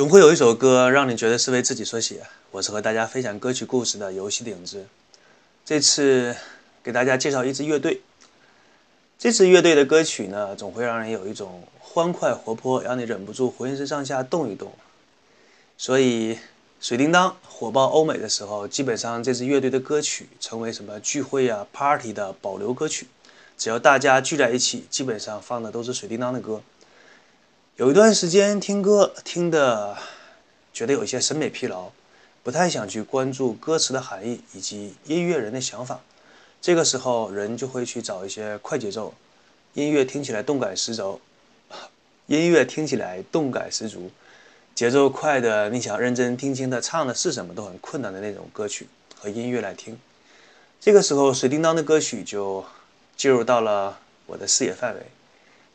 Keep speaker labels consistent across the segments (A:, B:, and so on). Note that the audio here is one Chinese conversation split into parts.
A: 总会有一首歌让你觉得是为自己所写。我是和大家分享歌曲故事的游戏顶子。这次给大家介绍一支乐队。这支乐队的歌曲呢，总会让人有一种欢快活泼，让你忍不住浑身上下动一动。所以，水叮当火爆欧美的时候，基本上这支乐队的歌曲成为什么聚会啊、party 的保留歌曲。只要大家聚在一起，基本上放的都是水叮当的歌。有一段时间听歌听的，觉得有一些审美疲劳，不太想去关注歌词的含义以及音乐人的想法。这个时候，人就会去找一些快节奏，音乐听起来动感十足，音乐听起来动感十足，节奏快的，你想认真听清他唱的是什么都很困难的那种歌曲和音乐来听。这个时候，水叮当的歌曲就进入到了我的视野范围。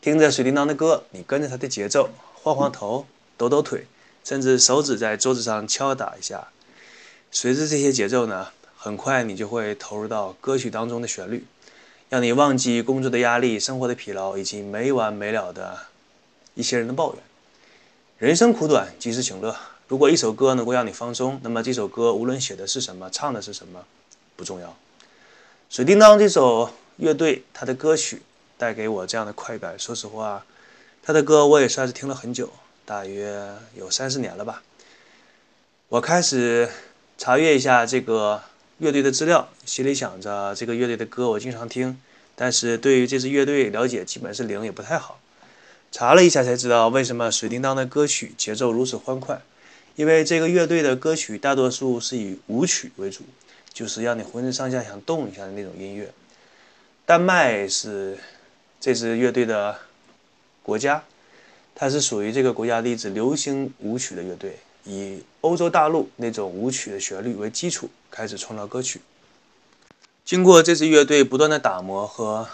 A: 听着水叮当的歌，你跟着他的节奏，晃晃头，抖抖腿，甚至手指在桌子上敲打一下。随着这些节奏呢，很快你就会投入到歌曲当中的旋律，让你忘记工作的压力、生活的疲劳以及没完没了的一些人的抱怨。人生苦短，及时行乐。如果一首歌能够让你放松，那么这首歌无论写的是什么，唱的是什么，不重要。水叮当这首乐队，它的歌曲。带给我这样的快感。说实话，他的歌我也算是听了很久，大约有三四年了吧。我开始查阅一下这个乐队的资料，心里想着这个乐队的歌我经常听，但是对于这支乐队了解基本是零，也不太好。查了一下才知道为什么水叮当的歌曲节奏如此欢快，因为这个乐队的歌曲大多数是以舞曲为主，就是让你浑身上下想动一下的那种音乐。丹麦是。这支乐队的国家，它是属于这个国家的一支流行舞曲的乐队，以欧洲大陆那种舞曲的旋律为基础，开始创造歌曲。经过这支乐队不断的打磨和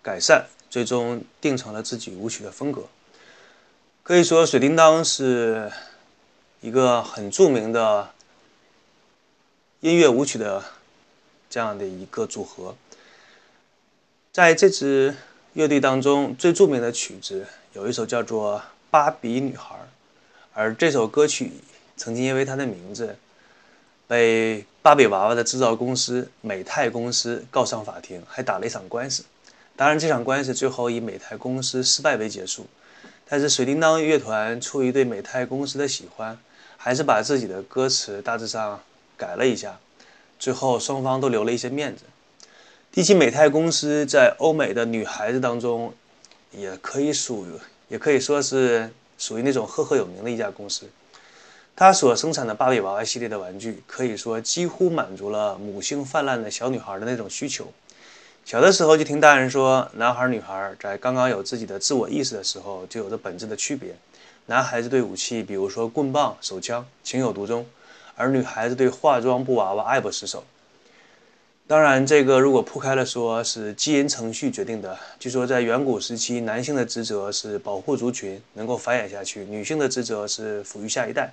A: 改善，最终定成了自己舞曲的风格。可以说，水叮当是一个很著名的音乐舞曲的这样的一个组合，在这支。乐队当中最著名的曲子有一首叫做《芭比女孩》，而这首歌曲曾经因为它的名字被芭比娃娃的制造公司美泰公司告上法庭，还打了一场官司。当然，这场官司最后以美泰公司失败为结束。但是，水叮当乐团出于对美泰公司的喜欢，还是把自己的歌词大致上改了一下，最后双方都留了一些面子。第七美泰公司在欧美的女孩子当中，也可以属于，也可以说是属于那种赫赫有名的一家公司。它所生产的芭比娃娃系列的玩具，可以说几乎满足了母性泛滥的小女孩的那种需求。小的时候就听大人说，男孩女孩在刚刚有自己的自我意识的时候，就有着本质的区别。男孩子对武器，比如说棍棒、手枪，情有独钟；而女孩子对化妆布娃娃爱不释手。当然，这个如果铺开了说，是基因程序决定的。据说在远古时期，男性的职责是保护族群，能够繁衍下去；女性的职责是抚育下一代。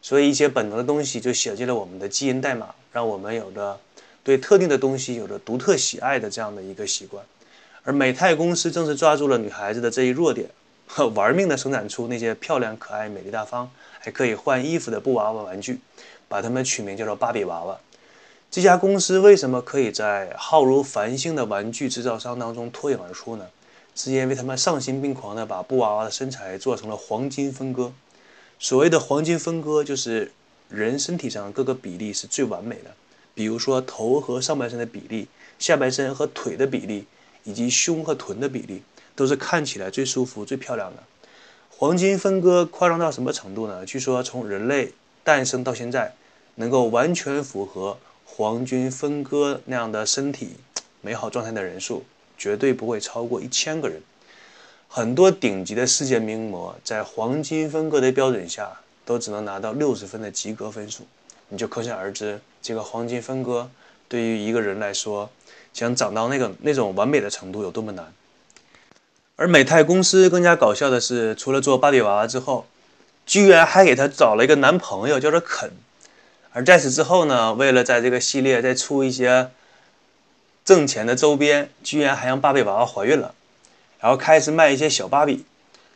A: 所以，一些本能的东西就写进了我们的基因代码，让我们有着对特定的东西有着独特喜爱的这样的一个习惯。而美泰公司正是抓住了女孩子的这一弱点，玩命的生产出那些漂亮、可爱、美丽大方，还可以换衣服的布娃娃玩具，把它们取名叫做芭比娃娃。这家公司为什么可以在浩如繁星的玩具制造商当中脱颖而出呢？是因为他们丧心病狂地把布娃娃的身材做成了黄金分割。所谓的黄金分割，就是人身体上各个比例是最完美的，比如说头和上半身的比例、下半身和腿的比例，以及胸和臀的比例，都是看起来最舒服、最漂亮的。黄金分割夸张到什么程度呢？据说从人类诞生到现在，能够完全符合。黄金分割那样的身体美好状态的人数绝对不会超过一千个人。很多顶级的世界名模在黄金分割的标准下都只能拿到六十分的及格分数，你就可想而知，这个黄金分割对于一个人来说，想长到那个那种完美的程度有多么难。而美泰公司更加搞笑的是，除了做芭比娃娃之后，居然还给他找了一个男朋友，叫做肯。而在此之后呢，为了在这个系列再出一些挣钱的周边，居然还让芭比娃娃怀孕了，然后开始卖一些小芭比。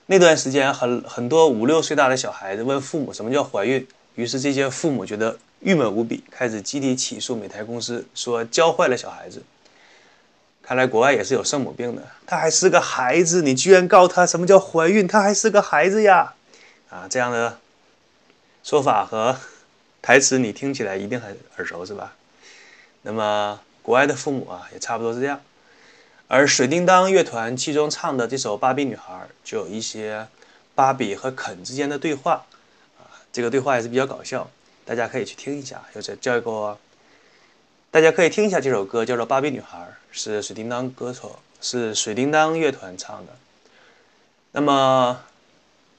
A: 那段时间，很很多五六岁大的小孩子问父母什么叫怀孕，于是这些父母觉得郁闷无比，开始集体起诉美台公司，说教坏了小孩子。看来国外也是有圣母病的，他还是个孩子，你居然告他什么叫怀孕？他还是个孩子呀！啊，这样的说法和台词你听起来一定很耳熟，是吧？那么国外的父母啊，也差不多是这样。而水叮当乐团其中唱的这首《芭比女孩》，就有一些芭比和肯之间的对话，啊，这个对话也是比较搞笑，大家可以去听一下。有这叫一个，大家可以听一下这首歌，叫做《芭比女孩》，是水叮当歌手，是水叮当乐团唱的。那么，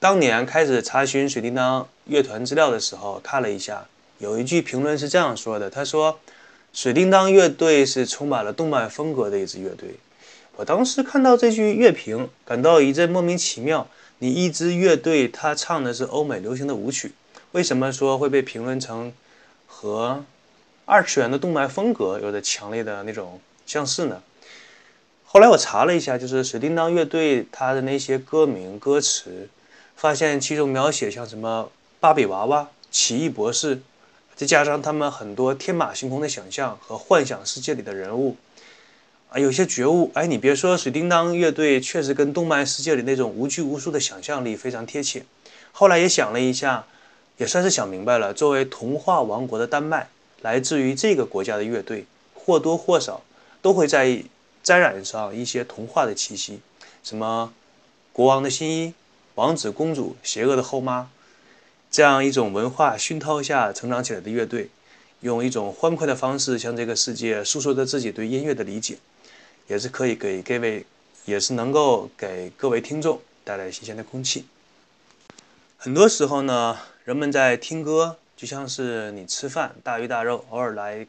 A: 当年开始查询水叮当乐团资料的时候，看了一下，有一句评论是这样说的：他说，水叮当乐队是充满了动漫风格的一支乐队。我当时看到这句乐评，感到一阵莫名其妙。你一支乐队，他唱的是欧美流行的舞曲，为什么说会被评论成和二次元的动漫风格有着强烈的那种相似呢？后来我查了一下，就是水叮当乐队他的那些歌名、歌词，发现其中描写像什么芭比娃娃、奇异博士，再加上他们很多天马行空的想象和幻想世界里的人物。啊，有些觉悟，哎，你别说，水叮当乐队确实跟动漫世界里那种无拘无束的想象力非常贴切。后来也想了一下，也算是想明白了。作为童话王国的丹麦，来自于这个国家的乐队，或多或少都会在沾染上一些童话的气息。什么国王的新衣、王子公主、邪恶的后妈，这样一种文化熏陶下成长起来的乐队，用一种欢快的方式向这个世界诉说着自己对音乐的理解。也是可以给各位，也是能够给各位听众带来新鲜的空气。很多时候呢，人们在听歌，就像是你吃饭，大鱼大肉，偶尔来，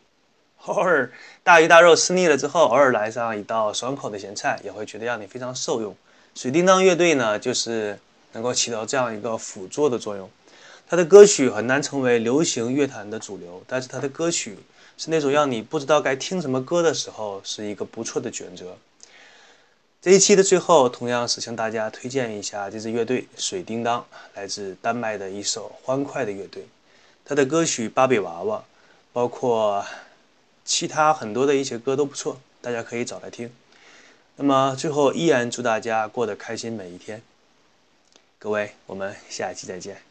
A: 偶尔大鱼大肉吃腻了之后，偶尔来上一道爽口的咸菜，也会觉得让你非常受用。水叮当乐队呢，就是能够起到这样一个辅助的作用。他的歌曲很难成为流行乐坛的主流，但是他的歌曲。是那种让你不知道该听什么歌的时候，是一个不错的选择。这一期的最后，同样是向大家推荐一下这支乐队——水叮当，来自丹麦的一首欢快的乐队。他的歌曲《芭比娃娃》，包括其他很多的一些歌都不错，大家可以找来听。那么最后，依然祝大家过得开心每一天。各位，我们下期再见。